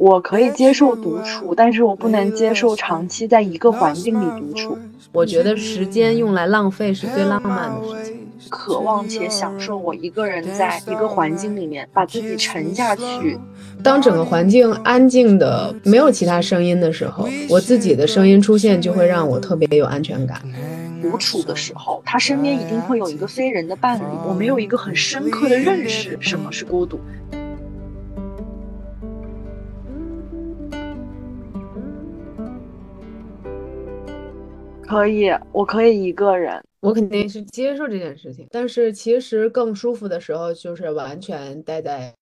我可以接受独处，但是我不能接受长期在一个环境里独处。我觉得时间用来浪费是最浪漫的事情。渴望且享受我一个人在一个环境里面把自己沉下去。当整个环境安静的没有其他声音的时候，我自己的声音出现就会让我特别有安全感。独处的时候，他身边一定会有一个非人的伴侣。我没有一个很深刻的认识，什么是孤独。可以，我可以一个人。我肯定是接受这件事情，但是其实更舒服的时候就是完全待在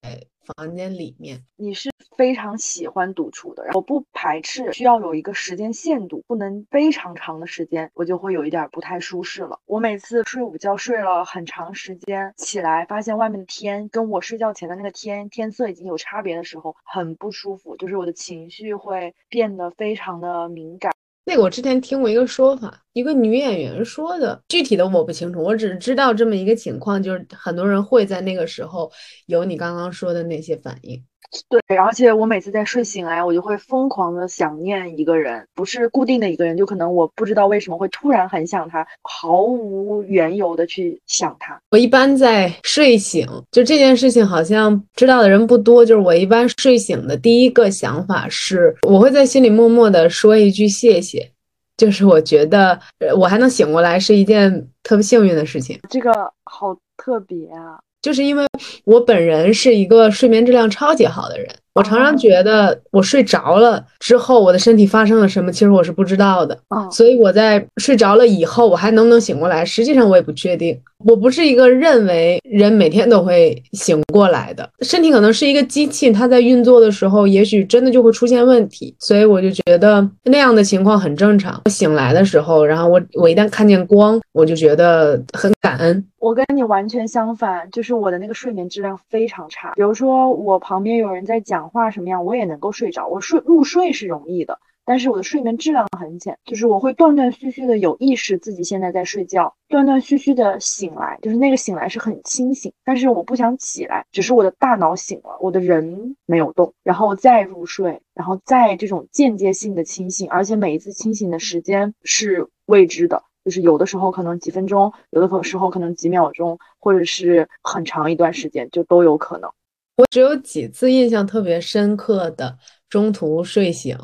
房间里面。你是非常喜欢独处的，我不排斥需要有一个时间限度，不能非常长的时间，我就会有一点不太舒适了。我每次睡午觉睡了很长时间，起来发现外面的天跟我睡觉前的那个天天色已经有差别的时候，很不舒服，就是我的情绪会变得非常的敏感。那个我之前听过一个说法，一个女演员说的，具体的我不清楚，我只知道这么一个情况，就是很多人会在那个时候有你刚刚说的那些反应。对，而且我每次在睡醒来，我就会疯狂的想念一个人，不是固定的一个人，就可能我不知道为什么会突然很想他，毫无缘由的去想他。我一般在睡醒，就这件事情好像知道的人不多，就是我一般睡醒的第一个想法是，我会在心里默默的说一句谢谢，就是我觉得我还能醒过来是一件特别幸运的事情。这个好特别啊。就是因为我本人是一个睡眠质量超级好的人。我常常觉得我睡着了之后，我的身体发生了什么，其实我是不知道的。所以我在睡着了以后，我还能不能醒过来，实际上我也不确定。我不是一个认为人每天都会醒过来的，身体可能是一个机器，它在运作的时候，也许真的就会出现问题。所以我就觉得那样的情况很正常。我醒来的时候，然后我我一旦看见光，我就觉得很感恩。我跟你完全相反，就是我的那个睡眠质量非常差。比如说我旁边有人在讲。话什么样我也能够睡着，我睡入睡是容易的，但是我的睡眠质量很浅，就是我会断断续续的有意识自己现在在睡觉，断断续续的醒来，就是那个醒来是很清醒，但是我不想起来，只是我的大脑醒了，我的人没有动，然后再入睡，然后再这种间接性的清醒，而且每一次清醒的时间是未知的，就是有的时候可能几分钟，有的时候可能几秒钟，或者是很长一段时间，就都有可能。我只有几次印象特别深刻的中途睡醒，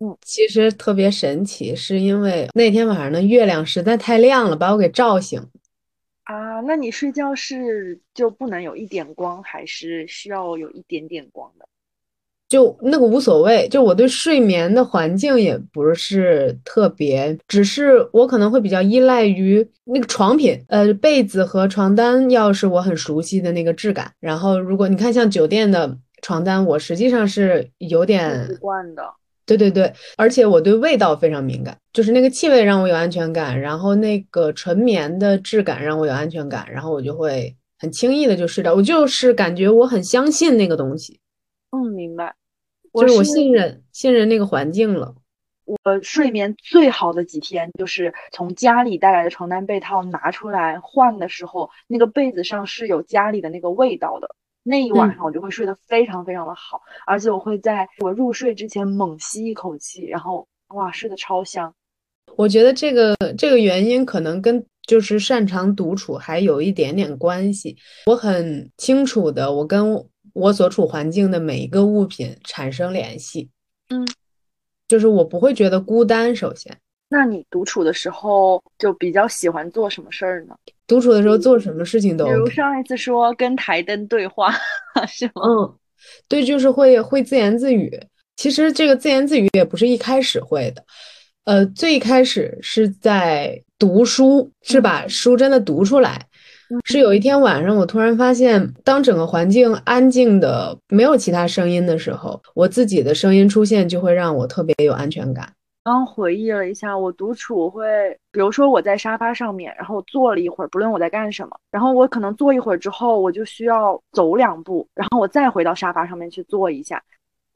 嗯，其实特别神奇，是因为那天晚上的月亮实在太亮了，把我给照醒。啊，那你睡觉是就不能有一点光，还是需要有一点点光的？就那个无所谓，就我对睡眠的环境也不是特别，只是我可能会比较依赖于那个床品，呃，被子和床单要是我很熟悉的那个质感。然后如果你看像酒店的床单，我实际上是有点习惯的。对对对，而且我对味道非常敏感，就是那个气味让我有安全感，然后那个纯棉的质感让我有安全感，然后我就会很轻易的就睡着。我就是感觉我很相信那个东西。嗯，明白。就是我信任信任那个环境了。我睡眠最好的几天，就是从家里带来的床单被套拿出来换的时候，那个被子上是有家里的那个味道的。那一晚上我就会睡得非常非常的好，而且我会在我入睡之前猛吸一口气，然后哇，睡得超香。我觉得这个这个原因可能跟就是擅长独处还有一点点关系。我很清楚的，我跟。我所处环境的每一个物品产生联系，嗯，就是我不会觉得孤单。首先，那你独处的时候就比较喜欢做什么事儿呢？独处的时候做什么事情都，比如上一次说跟台灯对话，是吗？嗯，对，就是会会自言自语。其实这个自言自语也不是一开始会的，呃，最开始是在读书，是把书真的读出来。是有一天晚上，我突然发现，当整个环境安静的没有其他声音的时候，我自己的声音出现就会让我特别有安全感。刚回忆了一下，我独处会，比如说我在沙发上面，然后坐了一会儿，不论我在干什么，然后我可能坐一会儿之后，我就需要走两步，然后我再回到沙发上面去坐一下。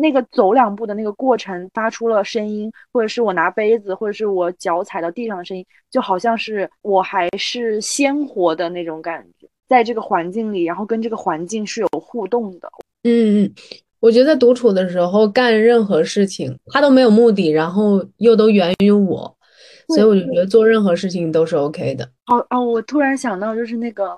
那个走两步的那个过程发出了声音，或者是我拿杯子，或者是我脚踩到地上的声音，就好像是我还是鲜活的那种感觉，在这个环境里，然后跟这个环境是有互动的。嗯嗯，我觉得独处的时候干任何事情，它都没有目的，然后又都源于我，所以我就觉得做任何事情都是 OK 的。好哦，我突然想到，就是那个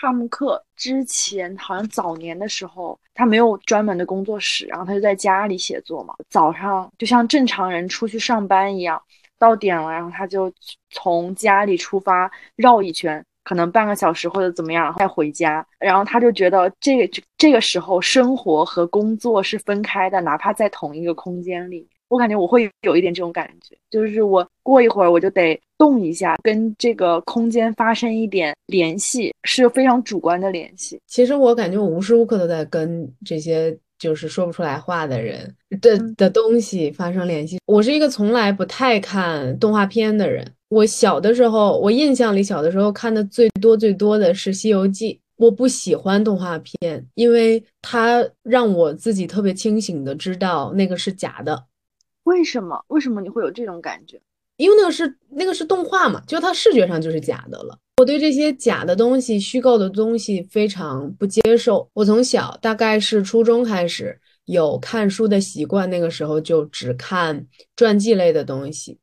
帕慕克之前好像早年的时候，他没有专门的工作室，然后他就在家里写作嘛。早上就像正常人出去上班一样，到点了，然后他就从家里出发绕一圈。可能半个小时或者怎么样，再回家，然后他就觉得这个这个时候生活和工作是分开的，哪怕在同一个空间里，我感觉我会有一点这种感觉，就是我过一会儿我就得动一下，跟这个空间发生一点联系，是非常主观的联系。其实我感觉我无时无刻都在跟这些就是说不出来话的人的的东西发生联系。我是一个从来不太看动画片的人。我小的时候，我印象里小的时候看的最多最多的是《西游记》。我不喜欢动画片，因为它让我自己特别清醒的知道那个是假的。为什么？为什么你会有这种感觉？因为那个是那个是动画嘛，就它视觉上就是假的了。我对这些假的东西、虚构的东西非常不接受。我从小大概是初中开始有看书的习惯，那个时候就只看传记类的东西。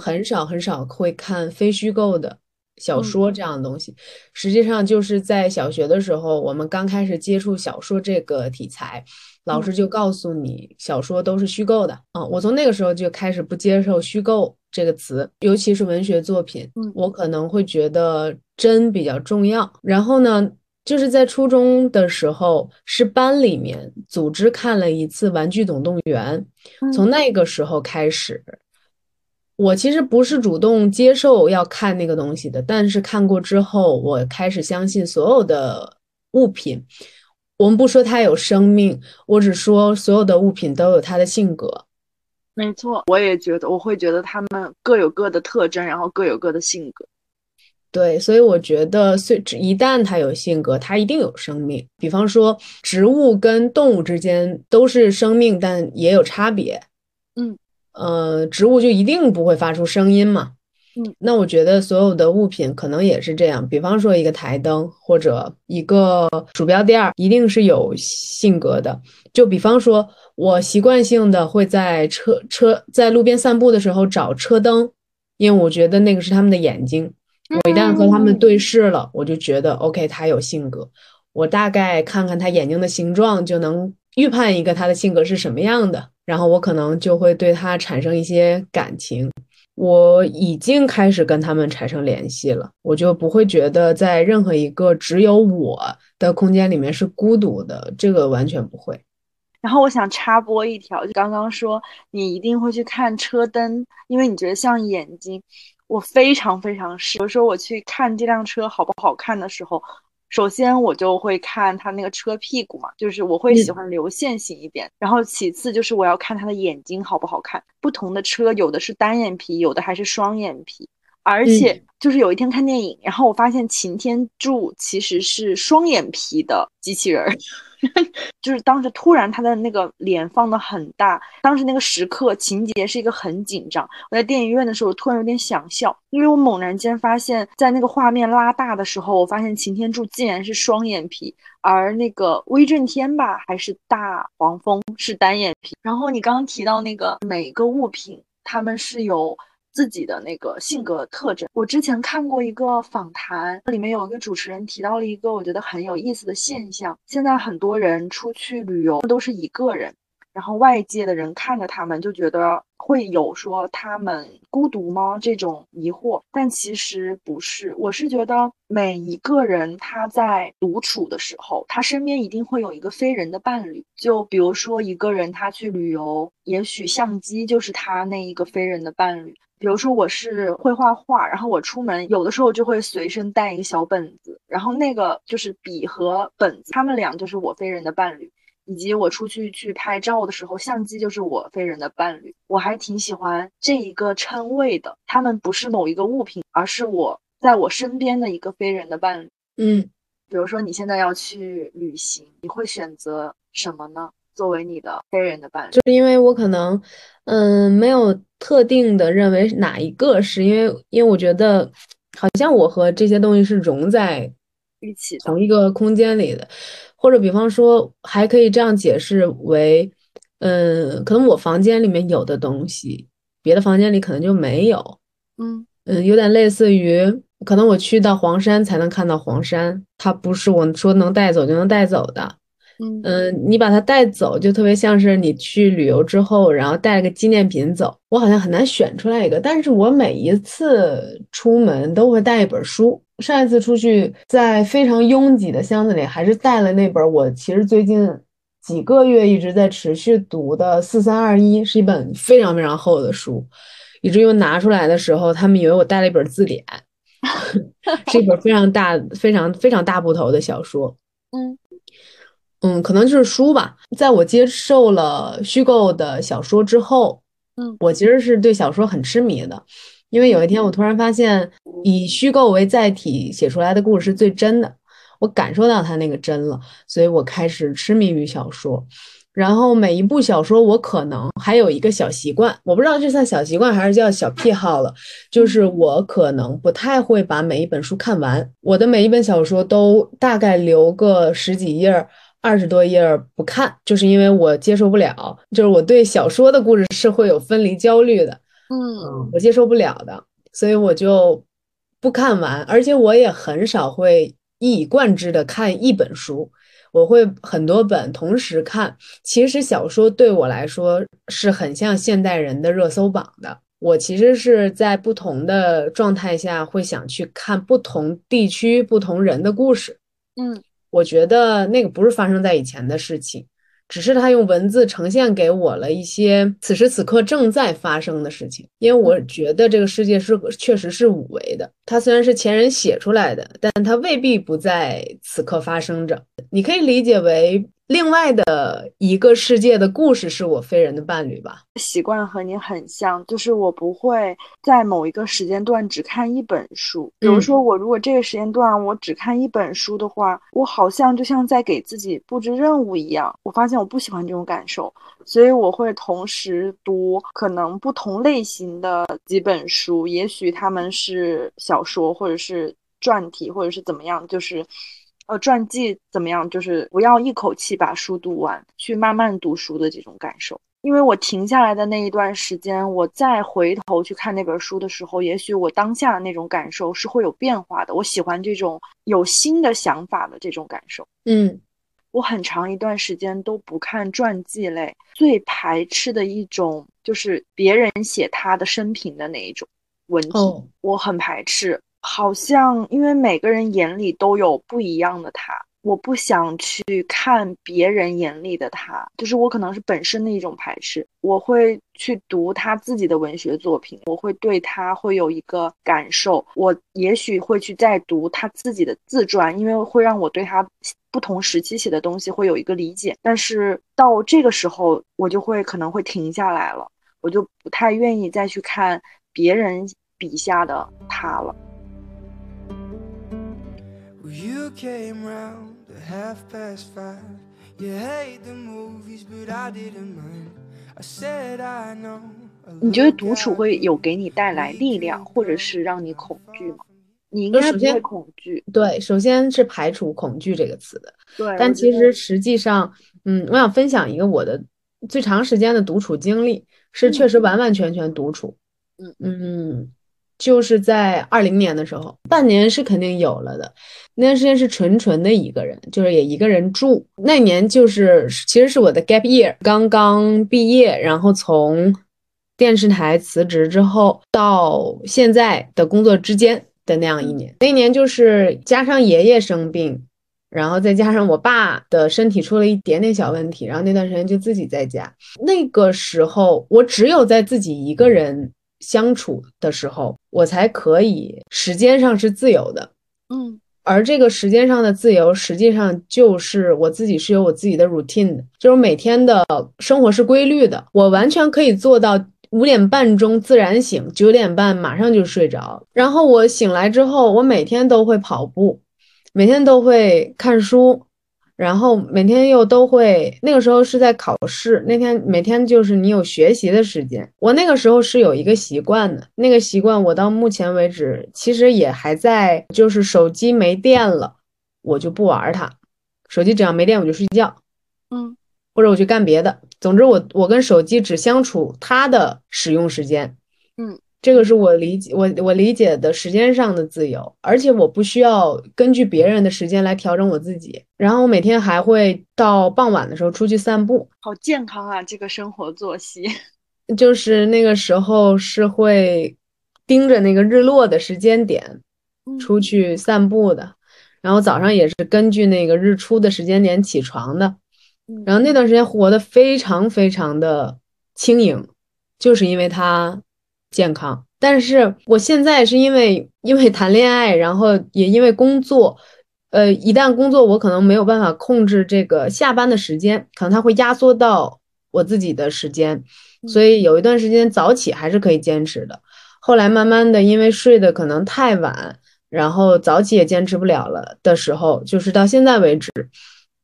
很少很少会看非虚构的小说这样的东西。实际上就是在小学的时候，我们刚开始接触小说这个题材，老师就告诉你小说都是虚构的。嗯，我从那个时候就开始不接受虚构这个词，尤其是文学作品，我可能会觉得真比较重要。然后呢，就是在初中的时候，是班里面组织看了一次《玩具总动员》，从那个时候开始。我其实不是主动接受要看那个东西的，但是看过之后，我开始相信所有的物品。我们不说它有生命，我只说所有的物品都有它的性格。没错，我也觉得，我会觉得它们各有各的特征，然后各有各的性格。对，所以我觉得，虽一旦它有性格，它一定有生命。比方说，植物跟动物之间都是生命，但也有差别。嗯。呃，植物就一定不会发出声音嘛？嗯，那我觉得所有的物品可能也是这样。比方说一个台灯或者一个鼠标垫儿，一定是有性格的。就比方说，我习惯性的会在车车在路边散步的时候找车灯，因为我觉得那个是他们的眼睛。我一旦和他们对视了，我就觉得 OK，他有性格。我大概看看他眼睛的形状，就能预判一个他的性格是什么样的。然后我可能就会对他产生一些感情，我已经开始跟他们产生联系了，我就不会觉得在任何一个只有我的空间里面是孤独的，这个完全不会。然后我想插播一条，就刚刚说你一定会去看车灯，因为你觉得像眼睛，我非常非常是，比如说我去看这辆车好不好看的时候。首先，我就会看它那个车屁股嘛，就是我会喜欢流线型一点。然后其次就是我要看它的眼睛好不好看。不同的车有的是单眼皮，有的还是双眼皮。而且就是有一天看电影，然后我发现擎天柱其实是双眼皮的机器人儿。就是当时突然他的那个脸放的很大，当时那个时刻情节是一个很紧张。我在电影院的时候突然有点想笑，因为我猛然间发现，在那个画面拉大的时候，我发现擎天柱竟然是双眼皮，而那个威震天吧还是大黄蜂是单眼皮。然后你刚刚提到那个每个物品，他们是有。自己的那个性格特征。我之前看过一个访谈，里面有一个主持人提到了一个我觉得很有意思的现象。现在很多人出去旅游都是一个人。然后外界的人看着他们就觉得会有说他们孤独吗这种疑惑，但其实不是。我是觉得每一个人他在独处的时候，他身边一定会有一个非人的伴侣。就比如说一个人他去旅游，也许相机就是他那一个非人的伴侣。比如说我是会画画，然后我出门有的时候就会随身带一个小本子，然后那个就是笔和本子，他们俩就是我非人的伴侣。以及我出去去拍照的时候，相机就是我非人的伴侣。我还挺喜欢这一个称谓的，他们不是某一个物品，而是我在我身边的一个非人的伴侣。嗯，比如说你现在要去旅行，你会选择什么呢？作为你的非人的伴侣？就是因为我可能，嗯，没有特定的认为哪一个是因为，因为我觉得好像我和这些东西是融在一起同一个空间里的。或者比方说还可以这样解释为，嗯，可能我房间里面有的东西，别的房间里可能就没有，嗯嗯，有点类似于，可能我去到黄山才能看到黄山，它不是我说能带走就能带走的。嗯你把它带走，就特别像是你去旅游之后，然后带了个纪念品走。我好像很难选出来一个，但是我每一次出门都会带一本书。上一次出去，在非常拥挤的箱子里，还是带了那本我其实最近几个月一直在持续读的《四三二一》，是一本非常非常厚的书，以至于拿出来的时候，他们以为我带了一本字典，是一本非常大、非常非常大部头的小说。嗯。嗯，可能就是书吧。在我接受了虚构的小说之后，嗯，我其实是对小说很痴迷的，因为有一天我突然发现，以虚构为载体写出来的故事是最真的，我感受到它那个真了，所以我开始痴迷于小说。然后每一部小说，我可能还有一个小习惯，我不知道这算小习惯还是叫小癖好了，就是我可能不太会把每一本书看完，我的每一本小说都大概留个十几页。二十多页不看，就是因为我接受不了，就是我对小说的故事是会有分离焦虑的，嗯，我接受不了的，所以我就不看完，而且我也很少会一以贯之的看一本书，我会很多本同时看。其实小说对我来说是很像现代人的热搜榜的，我其实是在不同的状态下会想去看不同地区不同人的故事，嗯。我觉得那个不是发生在以前的事情，只是他用文字呈现给我了一些此时此刻正在发生的事情。因为我觉得这个世界是确实是五维的，它虽然是前人写出来的，但它未必不在此刻发生着。你可以理解为。另外的一个世界的故事是我非人的伴侣吧？习惯和你很像，就是我不会在某一个时间段只看一本书。比如说，我如果这个时间段我只看一本书的话，我好像就像在给自己布置任务一样。我发现我不喜欢这种感受，所以我会同时读可能不同类型的几本书，也许他们是小说，或者是传体，或者是怎么样，就是。呃，传记怎么样？就是不要一口气把书读完，去慢慢读书的这种感受。因为我停下来的那一段时间，我再回头去看那本书的时候，也许我当下的那种感受是会有变化的。我喜欢这种有新的想法的这种感受。嗯，我很长一段时间都不看传记类，最排斥的一种就是别人写他的生平的那一种文体，我很排斥。好像因为每个人眼里都有不一样的他，我不想去看别人眼里的他，就是我可能是本身的一种排斥。我会去读他自己的文学作品，我会对他会有一个感受。我也许会去再读他自己的自传，因为会让我对他不同时期写的东西会有一个理解。但是到这个时候，我就会可能会停下来了，我就不太愿意再去看别人笔下的他了。You came round half past five. You hate the movies, but I didn't mind. I said I know. 你觉得独处会有给你带来力量，或者是让你恐惧吗？你应该不会恐惧。对，首先是排除恐惧这个词的。对，但其实实际上，嗯，我想分享一个我的最长时间的独处经历，是确实完完全全独处。嗯嗯。就是在二零年的时候，半年是肯定有了的。那段时间是纯纯的一个人，就是也一个人住。那年就是其实是我的 gap year，刚刚毕业，然后从电视台辞职之后到现在的工作之间的那样一年。那年就是加上爷爷生病，然后再加上我爸的身体出了一点点小问题，然后那段时间就自己在家。那个时候我只有在自己一个人。相处的时候，我才可以时间上是自由的，嗯，而这个时间上的自由，实际上就是我自己是有我自己的 routine 的，就是每天的生活是规律的，我完全可以做到五点半钟自然醒，九点半马上就睡着，然后我醒来之后，我每天都会跑步，每天都会看书。然后每天又都会，那个时候是在考试那天，每天就是你有学习的时间。我那个时候是有一个习惯的，那个习惯我到目前为止其实也还在，就是手机没电了，我就不玩它。手机只要没电我就睡觉，嗯，或者我去干别的。总之，我我跟手机只相处它的使用时间，嗯。这个是我理解我我理解的时间上的自由，而且我不需要根据别人的时间来调整我自己。然后我每天还会到傍晚的时候出去散步，好健康啊！这个生活作息，就是那个时候是会盯着那个日落的时间点出去散步的，然后早上也是根据那个日出的时间点起床的，然后那段时间活得非常非常的轻盈，就是因为它。健康，但是我现在是因为因为谈恋爱，然后也因为工作，呃，一旦工作我可能没有办法控制这个下班的时间，可能它会压缩到我自己的时间，所以有一段时间早起还是可以坚持的。后来慢慢的，因为睡得可能太晚，然后早起也坚持不了了的时候，就是到现在为止，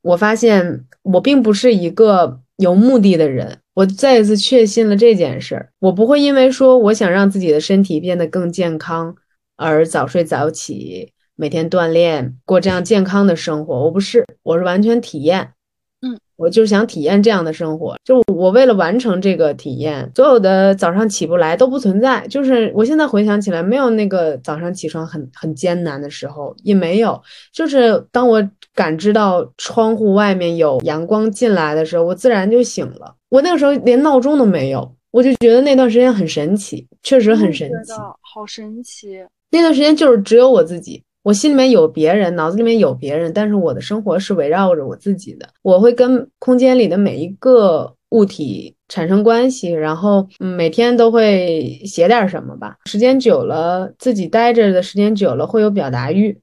我发现我并不是一个有目的的人。我再一次确信了这件事儿，我不会因为说我想让自己的身体变得更健康而早睡早起，每天锻炼，过这样健康的生活。我不是，我是完全体验。嗯，我就是想体验这样的生活。就我为了完成这个体验，所有的早上起不来都不存在。就是我现在回想起来，没有那个早上起床很很艰难的时候，也没有。就是当我感知到窗户外面有阳光进来的时候，我自然就醒了。我那个时候连闹钟都没有，我就觉得那段时间很神奇，确实很神奇，好神奇。那段时间就是只有我自己，我心里面有别人，脑子里面有别人，但是我的生活是围绕着我自己的。我会跟空间里的每一个物体产生关系，然后每天都会写点什么吧。时间久了，自己待着的时间久了，会有表达欲。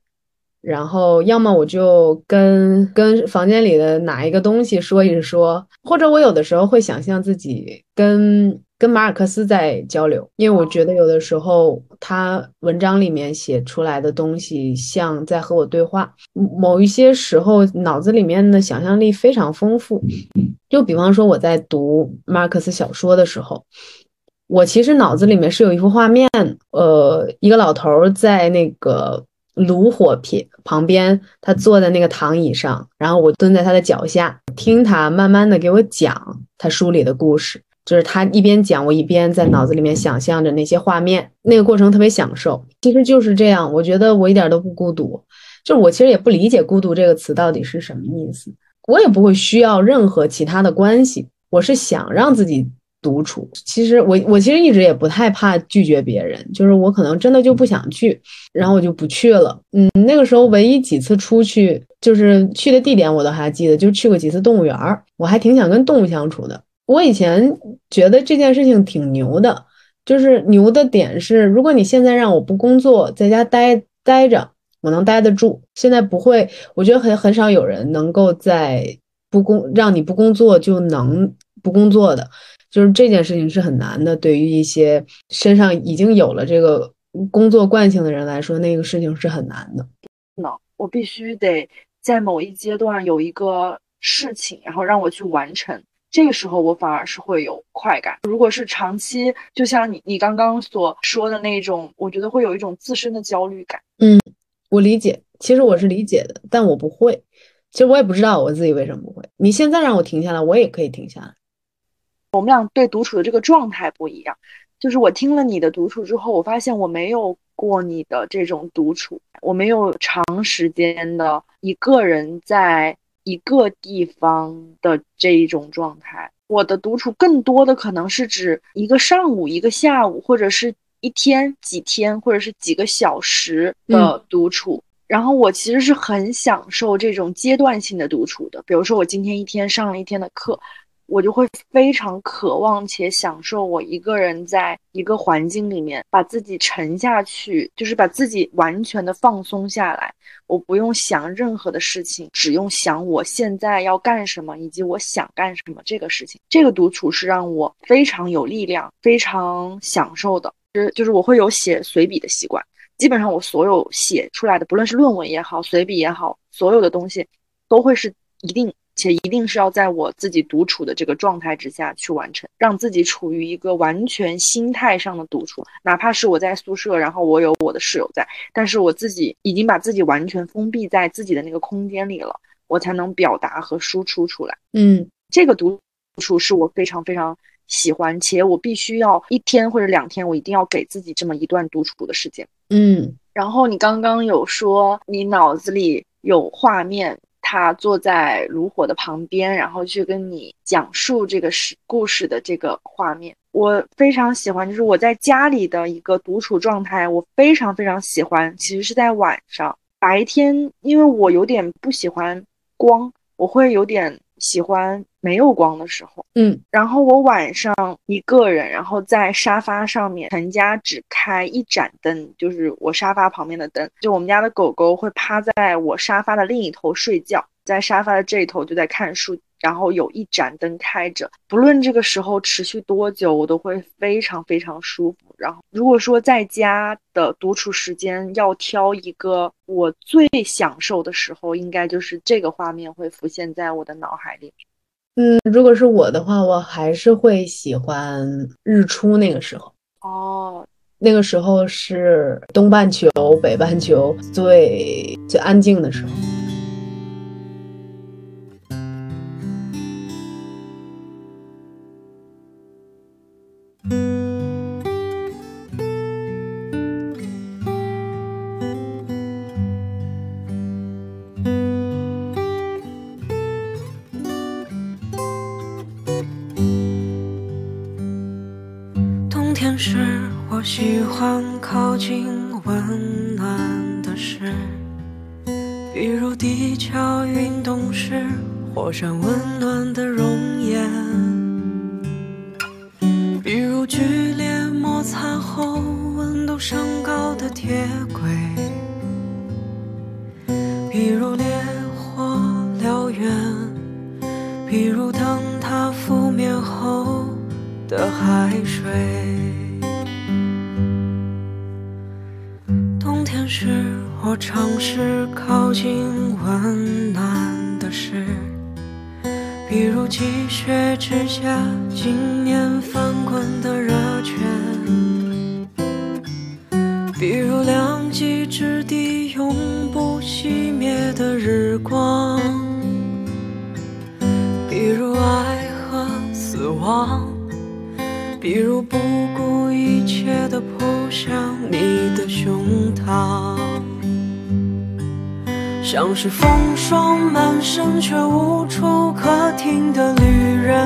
然后，要么我就跟跟房间里的哪一个东西说一说，或者我有的时候会想象自己跟跟马尔克斯在交流，因为我觉得有的时候他文章里面写出来的东西像在和我对话。某一些时候，脑子里面的想象力非常丰富。就比方说我在读马尔克斯小说的时候，我其实脑子里面是有一幅画面，呃，一个老头在那个。炉火片旁边，他坐在那个躺椅上，然后我蹲在他的脚下，听他慢慢的给我讲他书里的故事。就是他一边讲，我一边在脑子里面想象着那些画面，那个过程特别享受。其实就是这样，我觉得我一点都不孤独。就是我其实也不理解“孤独”这个词到底是什么意思，我也不会需要任何其他的关系。我是想让自己。独处，其实我我其实一直也不太怕拒绝别人，就是我可能真的就不想去，然后我就不去了。嗯，那个时候唯一几次出去，就是去的地点我都还记得，就去过几次动物园儿，我还挺想跟动物相处的。我以前觉得这件事情挺牛的，就是牛的点是，如果你现在让我不工作，在家待待着，我能待得住。现在不会，我觉得很很少有人能够在不工让你不工作就能不工作的。就是这件事情是很难的，对于一些身上已经有了这个工作惯性的人来说，那个事情是很难的。那我必须得在某一阶段有一个事情，然后让我去完成，这个时候我反而是会有快感。如果是长期，就像你你刚刚所说的那种，我觉得会有一种自身的焦虑感。嗯，我理解，其实我是理解的，但我不会。其实我也不知道我自己为什么不会。你现在让我停下来，我也可以停下来。我们俩对独处的这个状态不一样，就是我听了你的独处之后，我发现我没有过你的这种独处，我没有长时间的一个人在一个地方的这一种状态。我的独处更多的可能是指一个上午、一个下午，或者是一天、几天，或者是几个小时的独处。然后我其实是很享受这种阶段性的独处的，比如说我今天一天上了一天的课。我就会非常渴望且享受我一个人在一个环境里面把自己沉下去，就是把自己完全的放松下来。我不用想任何的事情，只用想我现在要干什么以及我想干什么这个事情。这个独处是让我非常有力量、非常享受的。就是就是我会有写随笔的习惯，基本上我所有写出来的，不论是论文也好、随笔也好，所有的东西都会是一定。且一定是要在我自己独处的这个状态之下去完成，让自己处于一个完全心态上的独处，哪怕是我在宿舍，然后我有我的室友在，但是我自己已经把自己完全封闭在自己的那个空间里了，我才能表达和输出出来。嗯，这个独处是我非常非常喜欢，且我必须要一天或者两天，我一定要给自己这么一段独处的时间。嗯，然后你刚刚有说你脑子里有画面，他坐在炉火的旁边，然后去跟你讲述这个事故事的这个画面。我非常喜欢，就是我在家里的一个独处状态，我非常非常喜欢。其实是在晚上，白天，因为我有点不喜欢光，我会有点喜欢没有光的时候。嗯，然后我晚上一个人，然后在沙发上面，全家只开一盏灯，就是我沙发旁边的灯。就我们家的狗狗会趴在我沙发的另一头睡觉，在沙发的这一头就在看书。然后有一盏灯开着，不论这个时候持续多久，我都会非常非常舒服。然后，如果说在家的独处时间要挑一个我最享受的时候，应该就是这个画面会浮现在我的脑海里。嗯，如果是我的话，我还是会喜欢日出那个时候。哦，那个时候是东半球、北半球最最安静的时候。比如地壳运动时火山温暖的熔岩，比如剧烈摩擦后温度升高的铁轨，比如烈火燎原，比如灯塔覆灭后的海水。冬天是我尝试靠近温暖的事，比如积雪之下经年翻滚的热泉，比如两极之地永不熄灭的日光，比如爱和死亡，比如不顾一切的扑向你的胸膛。像是风霜满身却无处可停的旅人，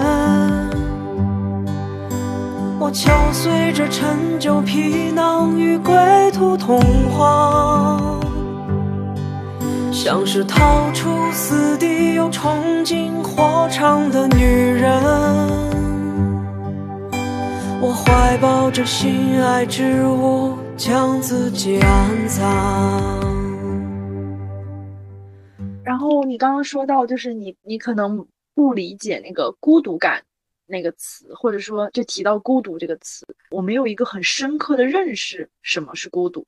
我敲碎这陈旧皮囊与归途同往。像是逃出死地又冲进火场的女人，我怀抱着心爱之物，将自己安葬。后你刚刚说到，就是你你可能不理解那个孤独感那个词，或者说就提到孤独这个词，我没有一个很深刻的认识，什么是孤独？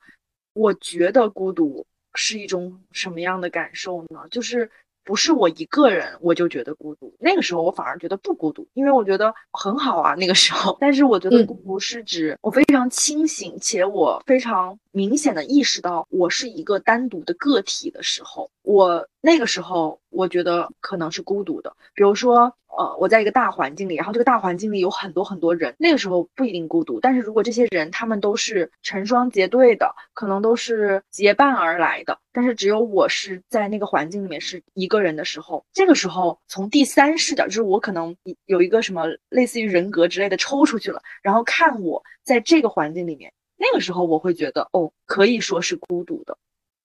我觉得孤独是一种什么样的感受呢？就是。不是我一个人，我就觉得孤独。那个时候我反而觉得不孤独，因为我觉得很好啊。那个时候，但是我觉得孤独是指我非常清醒，且我非常明显的意识到我是一个单独的个体的时候，我那个时候我觉得可能是孤独的。比如说。呃，我在一个大环境里，然后这个大环境里有很多很多人，那个时候不一定孤独。但是如果这些人他们都是成双结对的，可能都是结伴而来的，但是只有我是在那个环境里面是一个人的时候，这个时候从第三视角，就是我可能有一个什么类似于人格之类的抽出去了，然后看我在这个环境里面，那个时候我会觉得，哦，可以说是孤独的，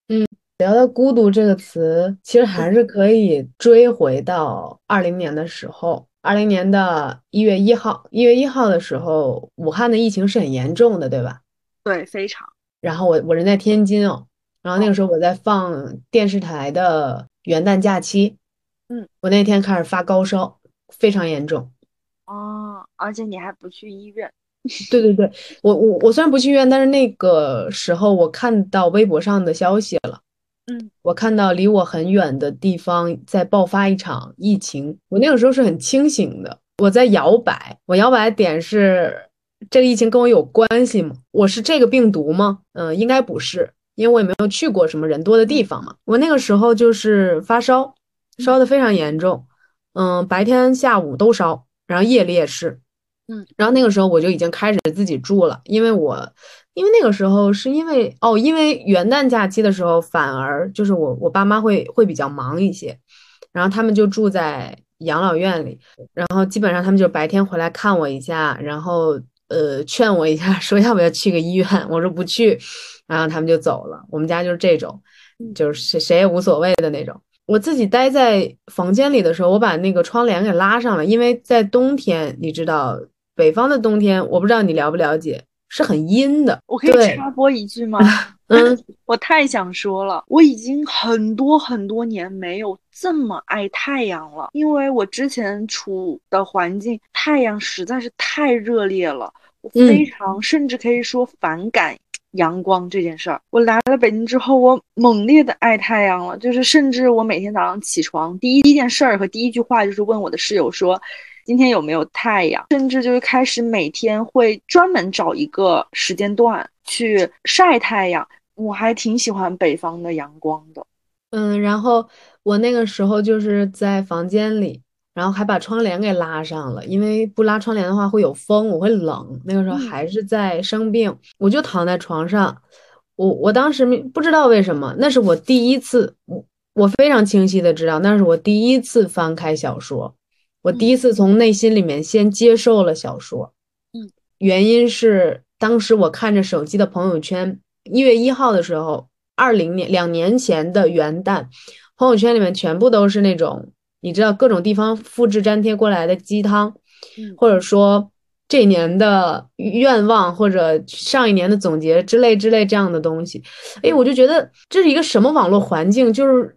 嗯。聊到孤独这个词，其实还是可以追回到二零年的时候。二零年的一月一号，一月一号的时候，武汉的疫情是很严重的，对吧？对，非常。然后我我人在天津哦，然后那个时候我在放电视台的元旦假期，嗯，我那天开始发高烧，非常严重。哦，而且你还不去医院。对对对，我我我虽然不去医院，但是那个时候我看到微博上的消息了。嗯，我看到离我很远的地方在爆发一场疫情，我那个时候是很清醒的，我在摇摆，我摇摆的点是这个疫情跟我有关系吗？我是这个病毒吗？嗯，应该不是，因为我也没有去过什么人多的地方嘛。我那个时候就是发烧，烧的非常严重，嗯，白天下午都烧，然后夜里也是，嗯，然后那个时候我就已经开始自己住了，因为我因为那个时候是因为哦，因为元旦假期的时候反而就是我我爸妈会会比较忙一些，然后他们就住在养老院里，然后基本上他们就白天回来看我一下，然后呃劝我一下，说要不要去个医院，我说不去，然后他们就走了。我们家就是这种，就是谁谁也无所谓的那种。我自己待在房间里的时候，我把那个窗帘给拉上了，因为在冬天，你知道北方的冬天，我不知道你了不了解，是很阴的。我可以插播一句吗？嗯，我太想说了，我已经很多很多年没有这么爱太阳了，因为我之前处的环境太阳实在是太热烈了，我非常甚至可以说反感。阳光这件事儿，我来了北京之后，我猛烈的爱太阳了。就是甚至我每天早上起床，第一件事儿和第一句话就是问我的室友说，今天有没有太阳。甚至就是开始每天会专门找一个时间段去晒太阳。我还挺喜欢北方的阳光的。嗯，然后我那个时候就是在房间里。然后还把窗帘给拉上了，因为不拉窗帘的话会有风，我会冷。那个时候还是在生病，我就躺在床上。我我当时不知道为什么，那是我第一次，我我非常清晰的知道，那是我第一次翻开小说，我第一次从内心里面先接受了小说。嗯，原因是当时我看着手机的朋友圈，一月一号的时候，二零年两年前的元旦，朋友圈里面全部都是那种。你知道各种地方复制粘贴过来的鸡汤，或者说这年的愿望，或者上一年的总结之类之类这样的东西，哎，我就觉得这是一个什么网络环境？就是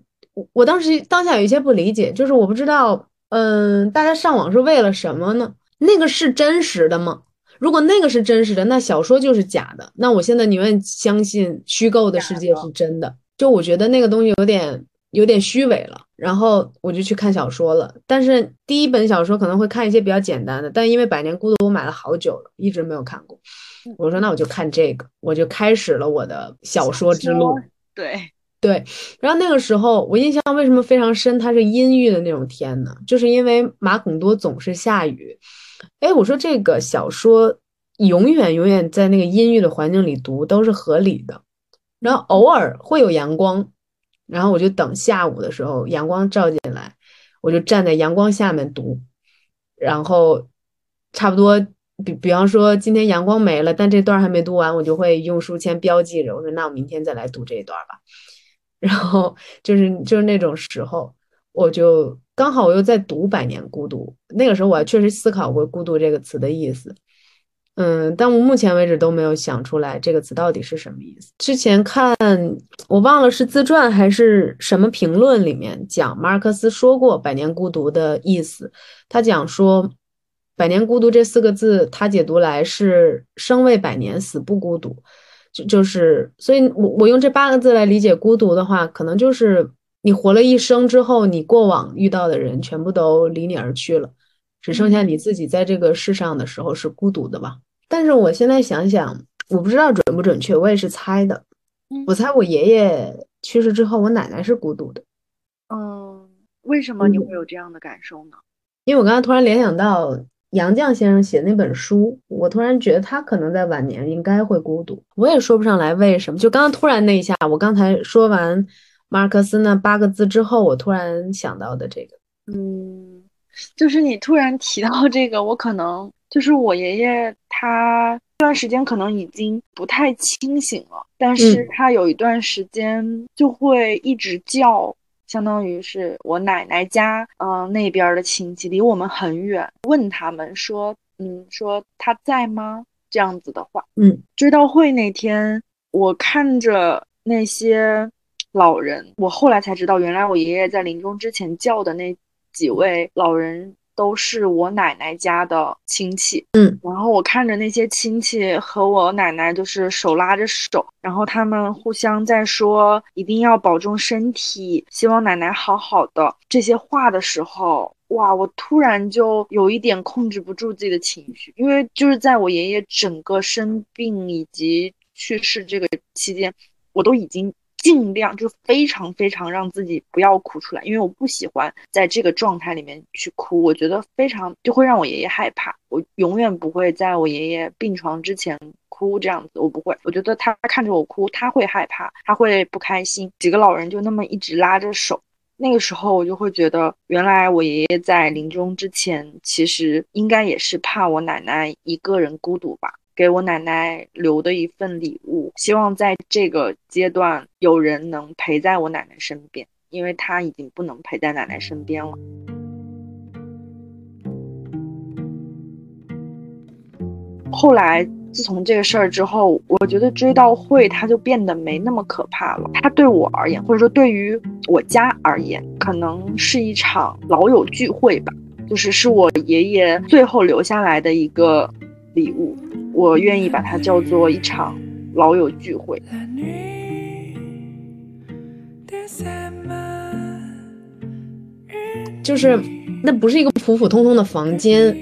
我当时当下有一些不理解，就是我不知道，嗯，大家上网是为了什么呢？那个是真实的吗？如果那个是真实的，那小说就是假的。那我现在宁愿相信虚构的世界是真的。就我觉得那个东西有点。有点虚伪了，然后我就去看小说了。但是第一本小说可能会看一些比较简单的，但因为《百年孤独》我买了好久了，一直没有看过。我说那我就看这个，我就开始了我的小说之路。对对，然后那个时候我印象为什么非常深？它是阴郁的那种天呢，就是因为马孔多总是下雨。哎，我说这个小说永远永远在那个阴郁的环境里读都是合理的，然后偶尔会有阳光。然后我就等下午的时候阳光照进来，我就站在阳光下面读，然后差不多比比方说今天阳光没了，但这段还没读完，我就会用书签标记着，我说那我明天再来读这一段吧。然后就是就是那种时候，我就刚好我又在读《百年孤独》，那个时候我还确实思考过“孤独”这个词的意思。嗯，但我目前为止都没有想出来这个词到底是什么意思。之前看我忘了是自传还是什么评论里面讲，马尔克斯说过“百年孤独”的意思。他讲说，“百年孤独”这四个字，他解读来是“生为百年，死不孤独”。就就是，所以我我用这八个字来理解孤独的话，可能就是你活了一生之后，你过往遇到的人全部都离你而去了。只剩下你自己在这个世上的时候是孤独的吧？但是我现在想想，我不知道准不准确，我也是猜的。我猜我爷爷去世之后，我奶奶是孤独的。嗯，为什么你会有这样的感受呢？因为我刚才突然联想到杨绛先生写那本书，我突然觉得他可能在晚年应该会孤独。我也说不上来为什么，就刚刚突然那一下，我刚才说完马尔克斯那八个字之后，我突然想到的这个，嗯。就是你突然提到这个，我可能就是我爷爷，他这段时间可能已经不太清醒了，但是他有一段时间就会一直叫，相当于是我奶奶家，嗯，那边的亲戚离我们很远，问他们说，嗯，说他在吗？这样子的话，嗯，追悼会那天，我看着那些老人，我后来才知道，原来我爷爷在临终之前叫的那。几位老人都是我奶奶家的亲戚，嗯，然后我看着那些亲戚和我奶奶就是手拉着手，然后他们互相在说一定要保重身体，希望奶奶好好的。这些话的时候，哇，我突然就有一点控制不住自己的情绪，因为就是在我爷爷整个生病以及去世这个期间，我都已经尽量就非常非常让自己不要哭出来，因为我不喜欢在这个状态里面去哭，我觉得非常就会让我爷爷害怕。我永远不会在我爷爷病床之前哭这样子，我不会。我觉得他看着我哭，他会害怕，他会不开心。几个老人就那么一直拉着手，那个时候我就会觉得，原来我爷爷在临终之前，其实应该也是怕我奶奶一个人孤独吧。给我奶奶留的一份礼物，希望在这个阶段有人能陪在我奶奶身边，因为她已经不能陪在奶奶身边了。后来，自从这个事儿之后，我觉得追悼会它就变得没那么可怕了。它对我而言，或者说对于我家而言，可能是一场老友聚会吧，就是是我爷爷最后留下来的一个礼物。我愿意把它叫做一场老友聚会。就是，那不是一个普普通通的房间，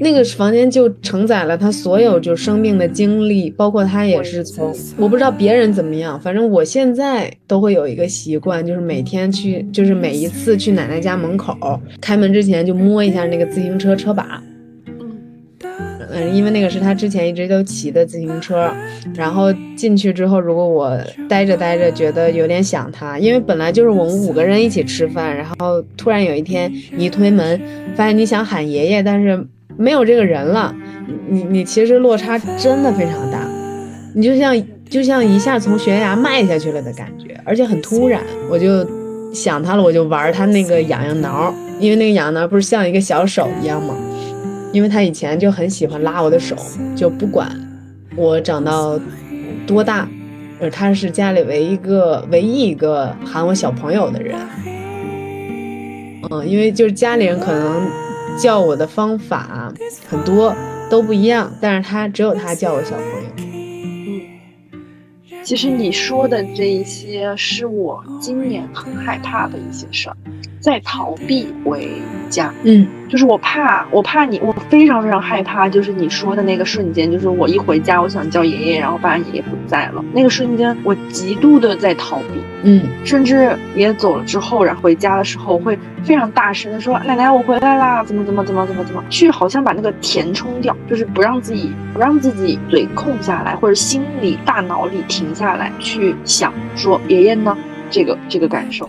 那个房间就承载了他所有就生命的经历，包括他也是从我不知道别人怎么样，反正我现在都会有一个习惯，就是每天去，就是每一次去奶奶家门口开门之前就摸一下那个自行车车把。因为那个是他之前一直都骑的自行车，然后进去之后，如果我待着待着觉得有点想他，因为本来就是我们五个人一起吃饭，然后突然有一天你一推门，发现你想喊爷爷，但是没有这个人了，你你其实落差真的非常大，你就像就像一下从悬崖迈下去了的感觉，而且很突然，我就想他了，我就玩他那个痒痒挠，因为那个痒痒挠不是像一个小手一样吗？因为他以前就很喜欢拉我的手，就不管我长到多大，呃，他是家里唯一一个唯一一个喊我小朋友的人。嗯，因为就是家里人可能叫我的方法很多都不一样，但是他只有他叫我小朋友。嗯，其实你说的这一些是我今年很害怕的一些事儿。在逃避回家，嗯，就是我怕，我怕你，我非常非常害怕，就是你说的那个瞬间，就是我一回家，我想叫爷爷，然后发现爷爷不在了，那个瞬间，我极度的在逃避，嗯，甚至爷爷走了之后，然后回家的时候会非常大声的说：“奶奶，我回来啦！”怎么怎么怎么怎么怎么，去好像把那个填充掉，就是不让自己不让自己嘴空下来，或者心里大脑里停下来去想说爷爷呢，这个这个感受。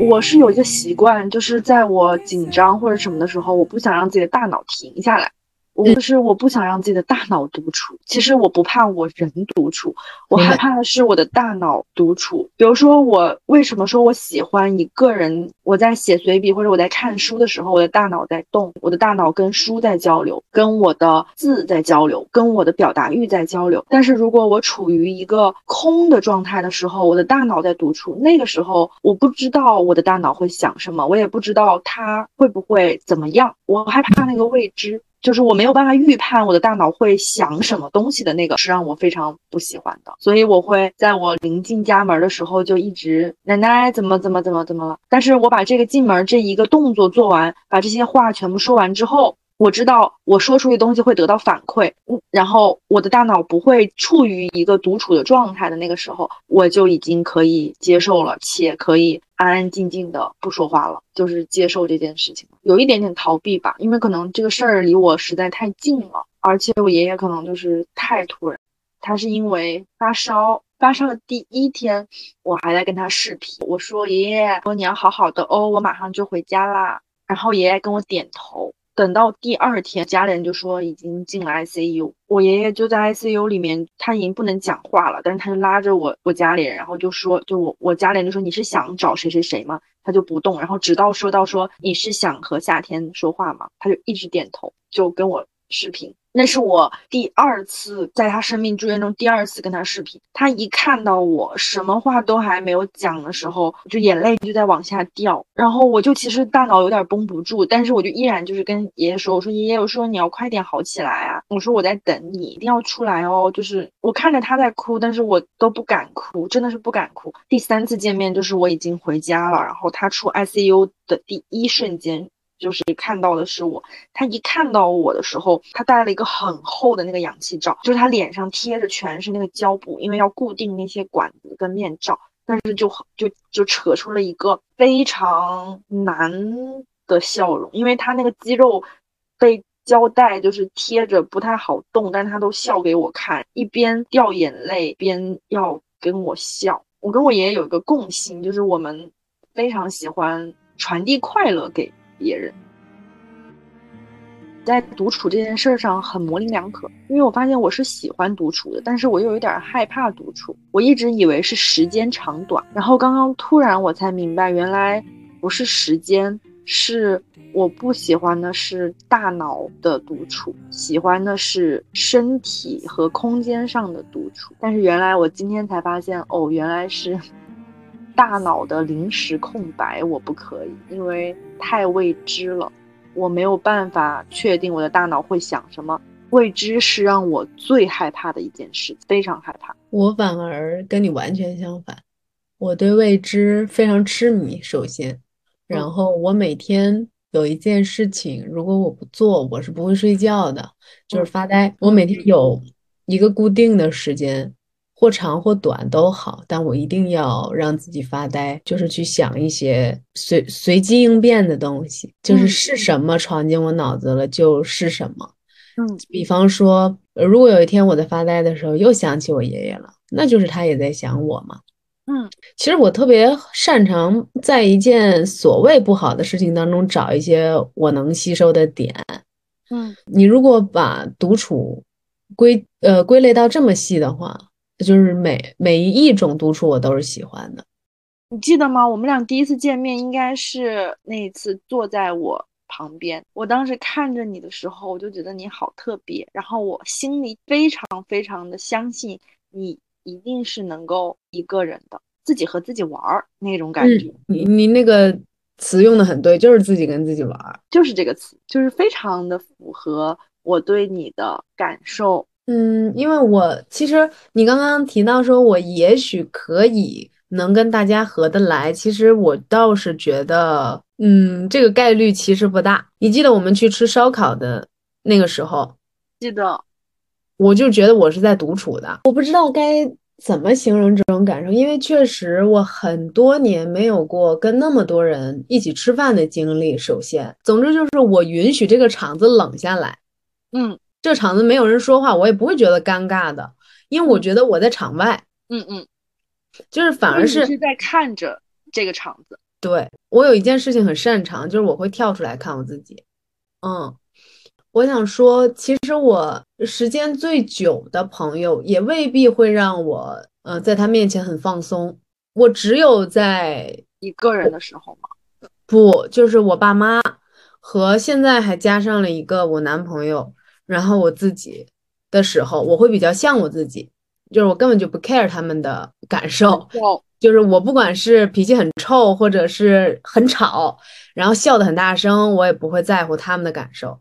我是有一个习惯，就是在我紧张或者什么的时候，我不想让自己的大脑停下来。我就是我不想让自己的大脑独处。其实我不怕我人独处，我害怕的是我的大脑独处。比如说，我为什么说我喜欢一个人？我在写随笔或者我在看书的时候，我的大脑在动，我的大脑跟书在交流，跟我的字在交流，跟我的表达欲在交流。但是如果我处于一个空的状态的时候，我的大脑在独处，那个时候我不知道我的大脑会想什么，我也不知道它会不会怎么样，我害怕那个未知。就是我没有办法预判我的大脑会想什么东西的那个，是让我非常不喜欢的。所以我会在我临进家门的时候就一直奶奶怎么怎么怎么怎么了。但是我把这个进门这一个动作做完，把这些话全部说完之后。我知道我说出去东西会得到反馈，嗯，然后我的大脑不会处于一个独处的状态的那个时候，我就已经可以接受了，且可以安安静静的不说话了，就是接受这件事情，有一点点逃避吧，因为可能这个事儿离我实在太近了，而且我爷爷可能就是太突然，他是因为发烧，发烧的第一天，我还在跟他视频，我说爷爷，说你要好好的哦，我马上就回家啦，然后爷爷跟我点头。等到第二天，家里人就说已经进了 ICU，我爷爷就在 ICU 里面，他已经不能讲话了，但是他就拉着我，我家里人，然后就说，就我我家里人就说你是想找谁谁谁吗？他就不动，然后直到说到说你是想和夏天说话吗？他就一直点头，就跟我视频。那是我第二次在他生命住院中第二次跟他视频，他一看到我什么话都还没有讲的时候，就眼泪就在往下掉，然后我就其实大脑有点绷不住，但是我就依然就是跟爷爷说，我说爷爷，我说你要快点好起来啊，我说我在等你，一定要出来哦，就是我看着他在哭，但是我都不敢哭，真的是不敢哭。第三次见面就是我已经回家了，然后他出 ICU 的第一瞬间。就是看到的是我。他一看到我的时候，他戴了一个很厚的那个氧气罩，就是他脸上贴着全是那个胶布，因为要固定那些管子跟面罩。但是就就就扯出了一个非常难的笑容，因为他那个肌肉被胶带就是贴着不太好动，但是他都笑给我看，一边掉眼泪边要跟我笑。我跟我爷爷有一个共性，就是我们非常喜欢传递快乐给别人。在独处这件事上很模棱两可，因为我发现我是喜欢独处的，但是我又有点害怕独处。我一直以为是时间长短，然后刚刚突然我才明白，原来不是时间，是我不喜欢的是大脑的独处，喜欢的是身体和空间上的独处。但是原来我今天才发现，哦，原来是大脑的临时空白，我不可以，因为太未知了。我没有办法确定我的大脑会想什么，未知是让我最害怕的一件事，非常害怕。我反而跟你完全相反，我对未知非常痴迷。首先，然后我每天有一件事情，如果我不做，我是不会睡觉的，就是发呆。我每天有一个固定的时间。或长或短都好，但我一定要让自己发呆，就是去想一些随随机应变的东西，就是是什么闯进我脑子了就是什么。嗯，比方说，如果有一天我在发呆的时候又想起我爷爷了，那就是他也在想我嘛。嗯，其实我特别擅长在一件所谓不好的事情当中找一些我能吸收的点。嗯，你如果把独处归呃归类到这么细的话。就是每每一种独处我都是喜欢的，你记得吗？我们俩第一次见面应该是那一次坐在我旁边，我当时看着你的时候，我就觉得你好特别，然后我心里非常非常的相信你一定是能够一个人的，自己和自己玩儿那种感觉。你你那个词用的很对，就是自己跟自己玩儿，就是这个词，就是非常的符合我对你的感受。嗯，因为我其实你刚刚提到说，我也许可以能跟大家合得来，其实我倒是觉得，嗯，这个概率其实不大。你记得我们去吃烧烤的那个时候？记得，我就觉得我是在独处的，我不知道该怎么形容这种感受，因为确实我很多年没有过跟那么多人一起吃饭的经历。首先，总之就是我允许这个场子冷下来，嗯。这场子没有人说话，我也不会觉得尴尬的，因为我觉得我在场外，嗯嗯，就是反而是是在看着这个场子。对我有一件事情很擅长，就是我会跳出来看我自己。嗯，我想说，其实我时间最久的朋友也未必会让我，呃，在他面前很放松。我只有在一个人的时候吗？不，就是我爸妈和现在还加上了一个我男朋友。然后我自己的时候，我会比较像我自己，就是我根本就不 care 他们的感受，就是我不管是脾气很臭，或者是很吵，然后笑得很大声，我也不会在乎他们的感受。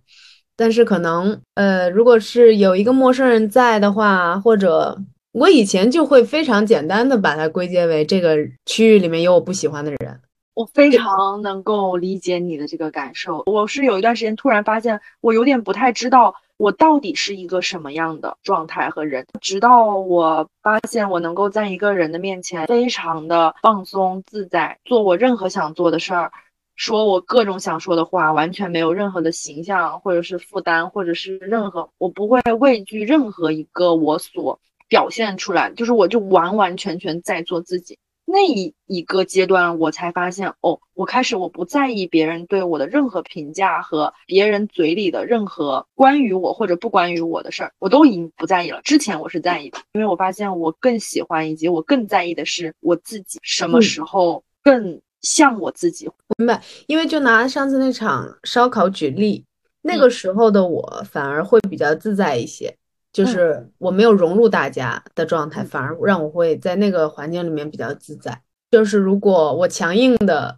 但是可能，呃，如果是有一个陌生人在的话，或者我以前就会非常简单的把它归结为这个区域里面有我不喜欢的人。我非常能够理解你的这个感受。我是有一段时间突然发现，我有点不太知道。我到底是一个什么样的状态和人？直到我发现我能够在一个人的面前非常的放松自在，做我任何想做的事儿，说我各种想说的话，完全没有任何的形象或者是负担，或者是任何，我不会畏惧任何一个我所表现出来，就是我就完完全全在做自己。那一一个阶段，我才发现，哦，我开始我不在意别人对我的任何评价和别人嘴里的任何关于我或者不关于我的事儿，我都已经不在意了。之前我是在意的，因为我发现我更喜欢以及我更在意的是我自己什么时候更像我自己。明白？因为就拿上次那场烧烤举例，那个时候的我反而会比较自在一些。就是我没有融入大家的状态，反而让我会在那个环境里面比较自在。就是如果我强硬的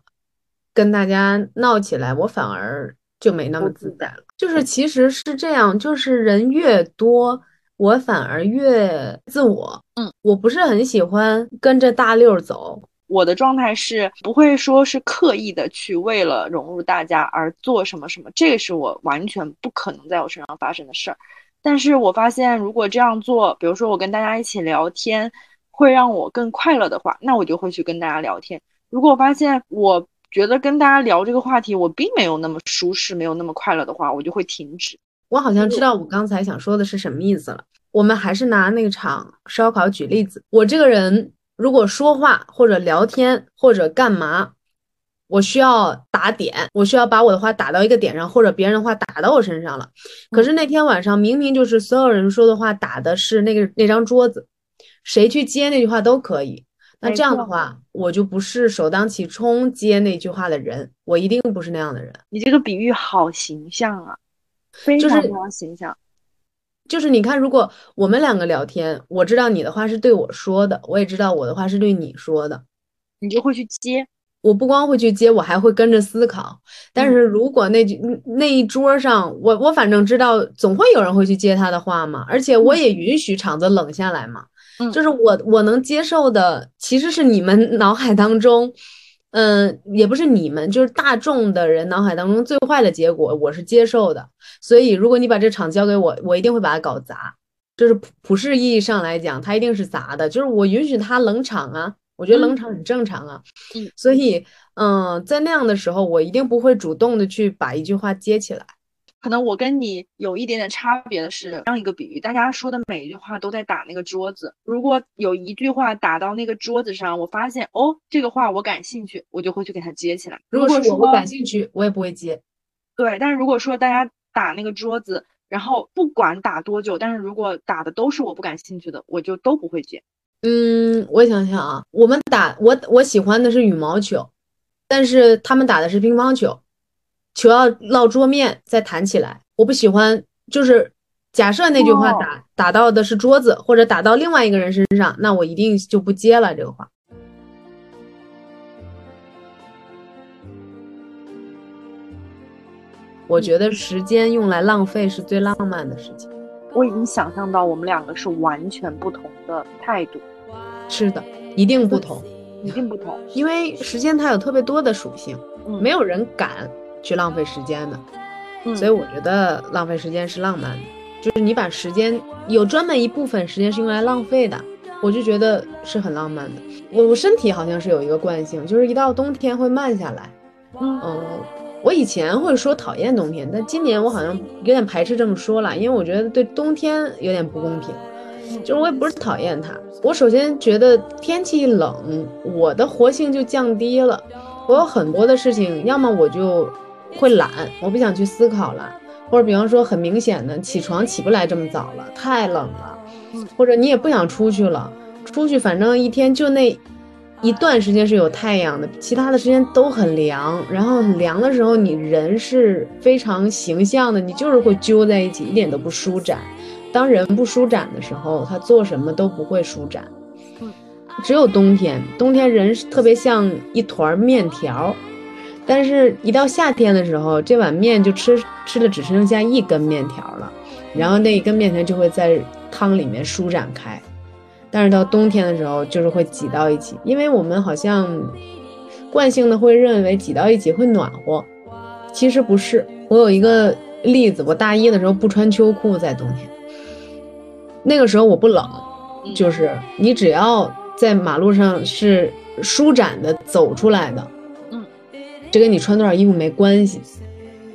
跟大家闹起来，我反而就没那么自在了。就是其实是这样，就是人越多，我反而越自我。嗯，我不是很喜欢跟着大溜走。我的状态是不会说是刻意的去为了融入大家而做什么什么，这个是我完全不可能在我身上发生的事儿。但是我发现，如果这样做，比如说我跟大家一起聊天，会让我更快乐的话，那我就会去跟大家聊天。如果我发现我觉得跟大家聊这个话题，我并没有那么舒适，没有那么快乐的话，我就会停止。我好像知道我刚才想说的是什么意思了。我们还是拿那场烧烤举例子。我这个人如果说话或者聊天或者干嘛，我需要打点，我需要把我的话打到一个点上，或者别人的话打到我身上了。可是那天晚上明明就是所有人说的话打的是那个那张桌子，谁去接那句话都可以。那这样的话，我就不是首当其冲接那句话的人，我一定不是那样的人。你这个比喻好形象啊，非常非常形象。就是你看，如果我们两个聊天，我知道你的话是对我说的，我也知道我的话是对你说的，你就会去接。我不光会去接，我还会跟着思考。但是如果那句那一桌上，我我反正知道，总会有人会去接他的话嘛，而且我也允许场子冷下来嘛。就是我我能接受的，其实是你们脑海当中，嗯，也不是你们，就是大众的人脑海当中最坏的结果，我是接受的。所以如果你把这场交给我，我一定会把它搞砸。就是普普世意义上来讲，它一定是砸的。就是我允许他冷场啊，我觉得冷场很正常啊。嗯，所以嗯，在那样的时候，我一定不会主动的去把一句话接起来。可能我跟你有一点点差别的是，这样一个比喻，大家说的每一句话都在打那个桌子。如果有一句话打到那个桌子上，我发现哦，这个话我感兴趣，我就会去给它接起来。如果说我感兴趣，我也不会接。对，但是如果说大家打那个桌子，然后不管打多久，但是如果打的都是我不感兴趣的，我就都不会接。嗯，我想想啊，我们打我我喜欢的是羽毛球，但是他们打的是乒乓球。球要落桌面再弹起来，我不喜欢。就是假设那句话打打到的是桌子，或者打到另外一个人身上，那我一定就不接了这个话。我觉得时间用来浪费是最浪漫的事情。我已经想象到我们两个是完全不同的态度。是的，一定不同，一定不同，因为时间它有特别多的属性，没有人敢。去浪费时间的，所以我觉得浪费时间是浪漫的，就是你把时间有专门一部分时间是用来浪费的，我就觉得是很浪漫的。我我身体好像是有一个惯性，就是一到冬天会慢下来。嗯，我以前会说讨厌冬天，但今年我好像有点排斥这么说了，因为我觉得对冬天有点不公平。就是我也不是讨厌它，我首先觉得天气一冷，我的活性就降低了，我有很多的事情，要么我就。会懒，我不想去思考了，或者比方说很明显的起床起不来这么早了，太冷了，或者你也不想出去了，出去反正一天就那一段时间是有太阳的，其他的时间都很凉，然后很凉的时候你人是非常形象的，你就是会揪在一起，一点都不舒展。当人不舒展的时候，他做什么都不会舒展。只有冬天，冬天人特别像一团面条。但是，一到夏天的时候，这碗面就吃吃的只剩下一根面条了，然后那一根面条就会在汤里面舒展开。但是到冬天的时候，就是会挤到一起，因为我们好像惯性的会认为挤到一起会暖和，其实不是。我有一个例子，我大一的时候不穿秋裤在冬天，那个时候我不冷，就是你只要在马路上是舒展的走出来的。嗯这跟你穿多少衣服没关系，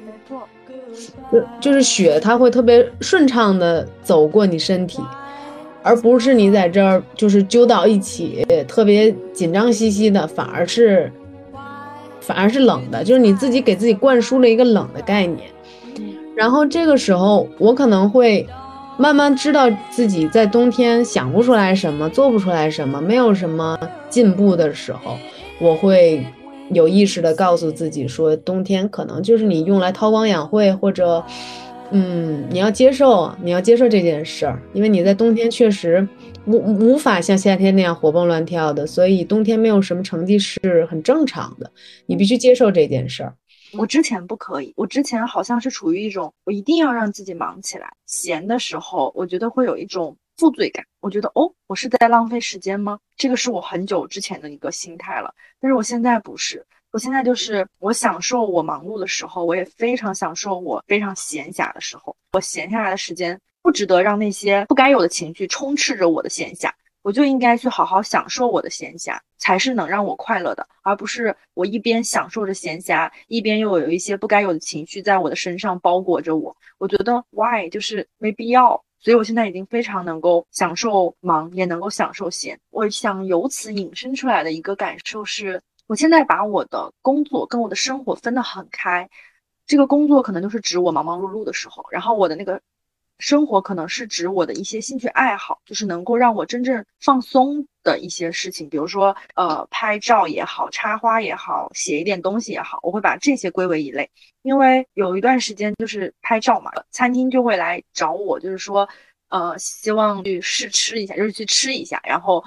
没错，就就是雪，它会特别顺畅的走过你身体，而不是你在这儿就是揪到一起，特别紧张兮兮的，反而是反而是冷的，就是你自己给自己灌输了一个冷的概念。然后这个时候，我可能会慢慢知道自己在冬天想不出来什么，做不出来什么，没有什么进步的时候，我会。有意识的告诉自己说，冬天可能就是你用来韬光养晦，或者，嗯，你要接受，你要接受这件事儿，因为你在冬天确实无无法像夏天那样活蹦乱跳的，所以冬天没有什么成绩是很正常的，你必须接受这件事儿。我之前不可以，我之前好像是处于一种我一定要让自己忙起来，闲的时候我觉得会有一种负罪感，我觉得哦，我是在浪费时间吗？这个是我很久之前的一个心态了，但是我现在不是，我现在就是我享受我忙碌的时候，我也非常享受我非常闲暇的时候，我闲下来的时间不值得让那些不该有的情绪充斥着我的闲暇。我就应该去好好享受我的闲暇，才是能让我快乐的，而不是我一边享受着闲暇，一边又有一些不该有的情绪在我的身上包裹着我。我觉得 why 就是没必要，所以我现在已经非常能够享受忙，也能够享受闲。我想由此引申出来的一个感受是，我现在把我的工作跟我的生活分得很开，这个工作可能就是指我忙忙碌碌的时候，然后我的那个。生活可能是指我的一些兴趣爱好，就是能够让我真正放松的一些事情，比如说呃拍照也好，插花也好，写一点东西也好，我会把这些归为一类。因为有一段时间就是拍照嘛，餐厅就会来找我，就是说呃希望去试吃一下，就是去吃一下，然后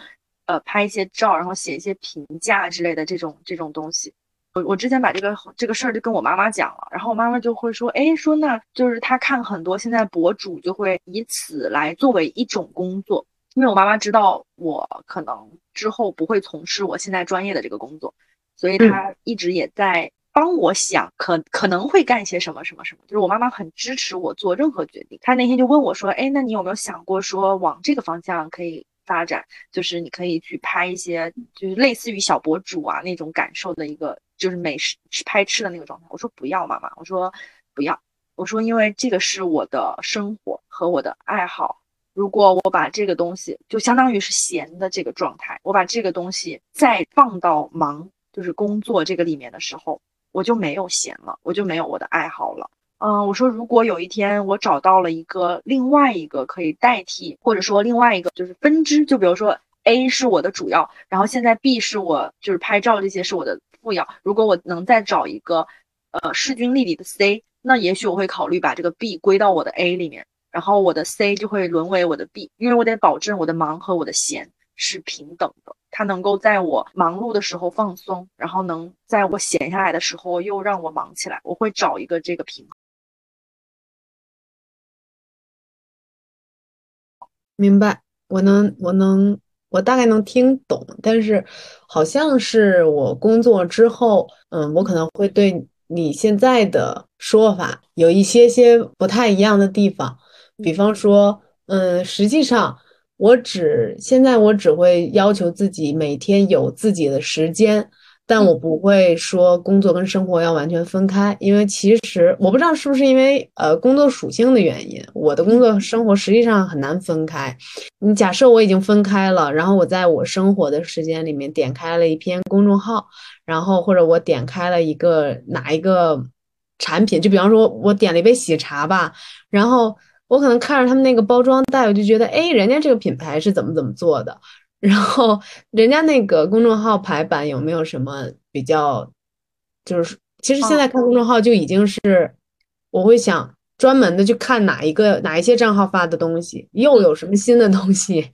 呃拍一些照，然后写一些评价之类的这种这种东西。我我之前把这个这个事儿就跟我妈妈讲了，然后我妈妈就会说，哎，说那就是她看很多现在博主就会以此来作为一种工作，因为我妈妈知道我可能之后不会从事我现在专业的这个工作，所以她一直也在帮我想可可能会干些什么什么什么，就是我妈妈很支持我做任何决定。她那天就问我说，哎，那你有没有想过说往这个方向可以？发展就是你可以去拍一些，就是类似于小博主啊那种感受的一个，就是美食拍吃的那个状态。我说不要，妈妈，我说不要，我说因为这个是我的生活和我的爱好。如果我把这个东西就相当于是闲的这个状态，我把这个东西再放到忙就是工作这个里面的时候，我就没有闲了，我就没有我的爱好了。嗯，我说如果有一天我找到了一个另外一个可以代替，或者说另外一个就是分支，就比如说 A 是我的主要，然后现在 B 是我就是拍照这些是我的副要。如果我能再找一个呃势均力敌的 C，那也许我会考虑把这个 B 归到我的 A 里面，然后我的 C 就会沦为我的 B，因为我得保证我的忙和我的闲是平等的，它能够在我忙碌的时候放松，然后能在我闲下来的时候又让我忙起来，我会找一个这个平衡。明白，我能，我能，我大概能听懂，但是好像是我工作之后，嗯，我可能会对你现在的说法有一些些不太一样的地方，比方说，嗯，实际上我只现在我只会要求自己每天有自己的时间。但我不会说工作跟生活要完全分开，因为其实我不知道是不是因为呃工作属性的原因，我的工作生活实际上很难分开。你假设我已经分开了，然后我在我生活的时间里面点开了一篇公众号，然后或者我点开了一个哪一个产品，就比方说我点了一杯喜茶吧，然后我可能看着他们那个包装袋，我就觉得哎，人家这个品牌是怎么怎么做的。然后人家那个公众号排版有没有什么比较？就是其实现在看公众号就已经是，我会想专门的去看哪一个哪一些账号发的东西，又有什么新的东西，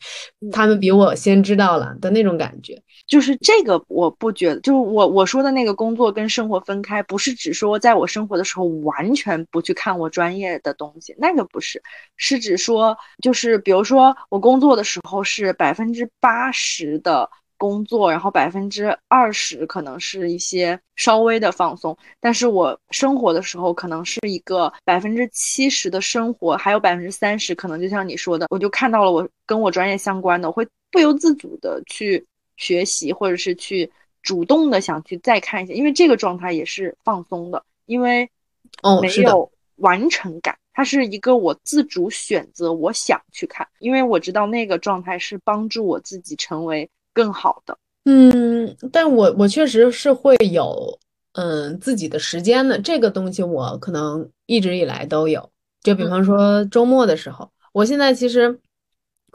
他们比我先知道了的那种感觉。就是这个，我不觉得，就是我我说的那个工作跟生活分开，不是指说在我生活的时候完全不去看我专业的东西，那个不是，是指说，就是比如说我工作的时候是百分之八十的工作，然后百分之二十可能是一些稍微的放松，但是我生活的时候可能是一个百分之七十的生活，还有百分之三十可能就像你说的，我就看到了我跟我专业相关的，我会不由自主的去。学习，或者是去主动的想去再看一下，因为这个状态也是放松的，因为哦没有完成感，它是一个我自主选择，我想去看，因为我知道那个状态是帮助我自己成为更好的。嗯，但我我确实是会有嗯自己的时间的，这个东西我可能一直以来都有，就比方说周末的时候，我现在其实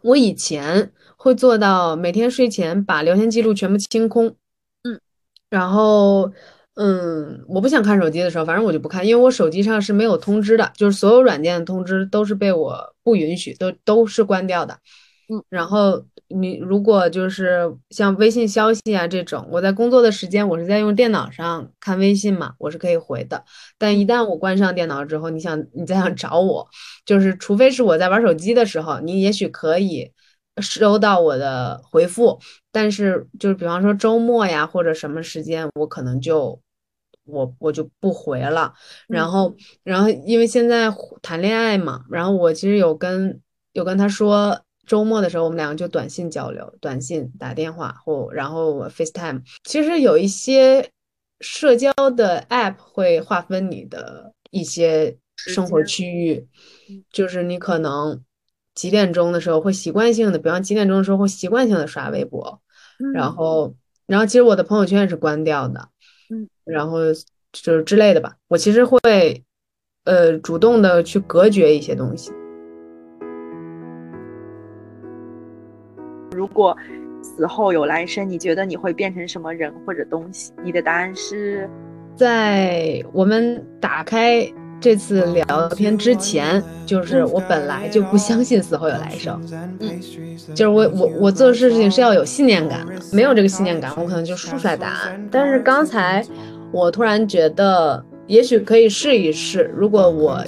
我以前。会做到每天睡前把聊天记录全部清空，嗯，然后，嗯，我不想看手机的时候，反正我就不看，因为我手机上是没有通知的，就是所有软件的通知都是被我不允许，都都是关掉的。嗯，然后你如果就是像微信消息啊这种，我在工作的时间我是在用电脑上看微信嘛，我是可以回的。但一旦我关上电脑之后，你想你再想找我，就是除非是我在玩手机的时候，你也许可以收到我的回复。但是就是比方说周末呀或者什么时间，我可能就我我就不回了。然后然后因为现在谈恋爱嘛，然后我其实有跟有跟他说。周末的时候，我们两个就短信交流，短信、打电话或然后 FaceTime。其实有一些社交的 App 会划分你的一些生活区域，就是你可能几点钟的时候会习惯性的，比方几点钟的时候会习惯性的刷微博，然后然后其实我的朋友圈也是关掉的，嗯，然后就是之类的吧。我其实会呃主动的去隔绝一些东西。如果死后有来生，你觉得你会变成什么人或者东西？你的答案是，在我们打开这次聊天之前，就是我本来就不相信死后有来生，嗯，就是我我我做事情是要有信念感的，没有这个信念感，我可能就说出来答案。但是刚才我突然觉得，也许可以试一试，如果我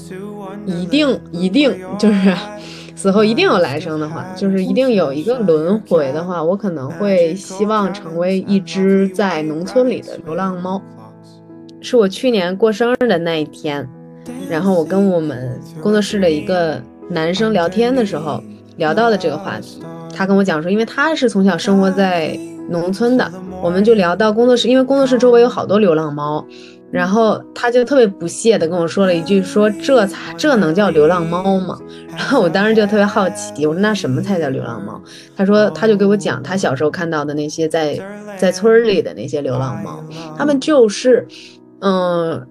一定一定就是。死后一定有来生的话，就是一定有一个轮回的话，我可能会希望成为一只在农村里的流浪猫。是我去年过生日的那一天，然后我跟我们工作室的一个男生聊天的时候，聊到的这个话题。他跟我讲说，因为他是从小生活在农村的，我们就聊到工作室，因为工作室周围有好多流浪猫。然后他就特别不屑的跟我说了一句：“说这才这能叫流浪猫吗？”然后我当时就特别好奇，我说：“那什么才叫流浪猫？”他说：“他就给我讲他小时候看到的那些在在村里的那些流浪猫，他们就是，嗯。”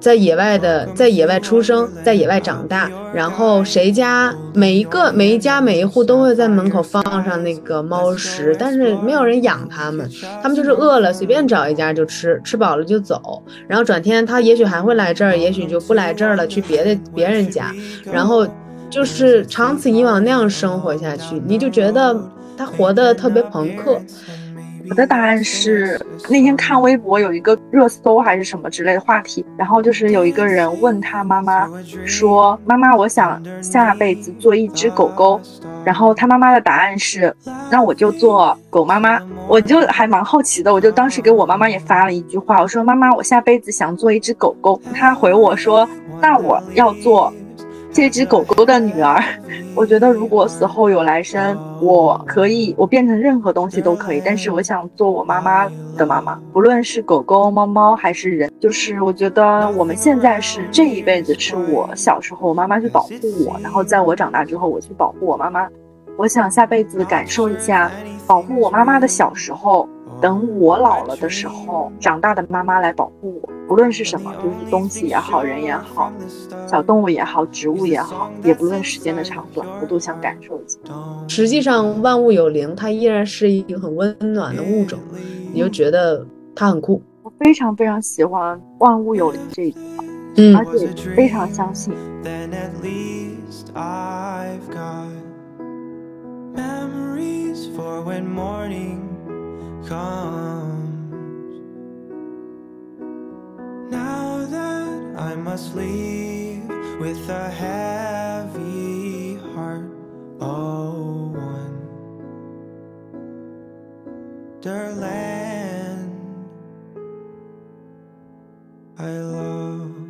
在野外的，在野外出生，在野外长大，然后谁家每一个每一家每一户都会在门口放上那个猫食，但是没有人养它们，它们就是饿了随便找一家就吃，吃饱了就走，然后转天它也许还会来这儿，也许就不来这儿了，去别的别人家，然后就是长此以往那样生活下去，你就觉得它活得特别朋克。我的答案是那天看微博有一个热搜还是什么之类的话题，然后就是有一个人问他妈妈说：“妈妈，我想下辈子做一只狗狗。”然后他妈妈的答案是：“那我就做狗妈妈。”我就还蛮好奇的，我就当时给我妈妈也发了一句话，我说：“妈妈，我下辈子想做一只狗狗。”她回我说：“那我要做。”这只狗狗的女儿，我觉得如果死后有来生，我可以，我变成任何东西都可以。但是我想做我妈妈的妈妈，不论是狗狗、猫猫还是人，就是我觉得我们现在是这一辈子，是我小时候我妈妈去保护我，然后在我长大之后我去保护我妈妈。我想下辈子感受一下保护我妈妈的小时候。等我老了的时候，长大的妈妈来保护我，不论是什么，就是东西也好，人也好，小动物也好，植物也好，也不论时间的长短，我都想感受一下。实际上，万物有灵，它依然是一个很温暖的物种，你就觉得它很酷。我非常非常喜欢“万物有灵”这一句话，嗯，而且非常相信。comes. Now that I must leave with a heavy heart, oh, wonderland I love.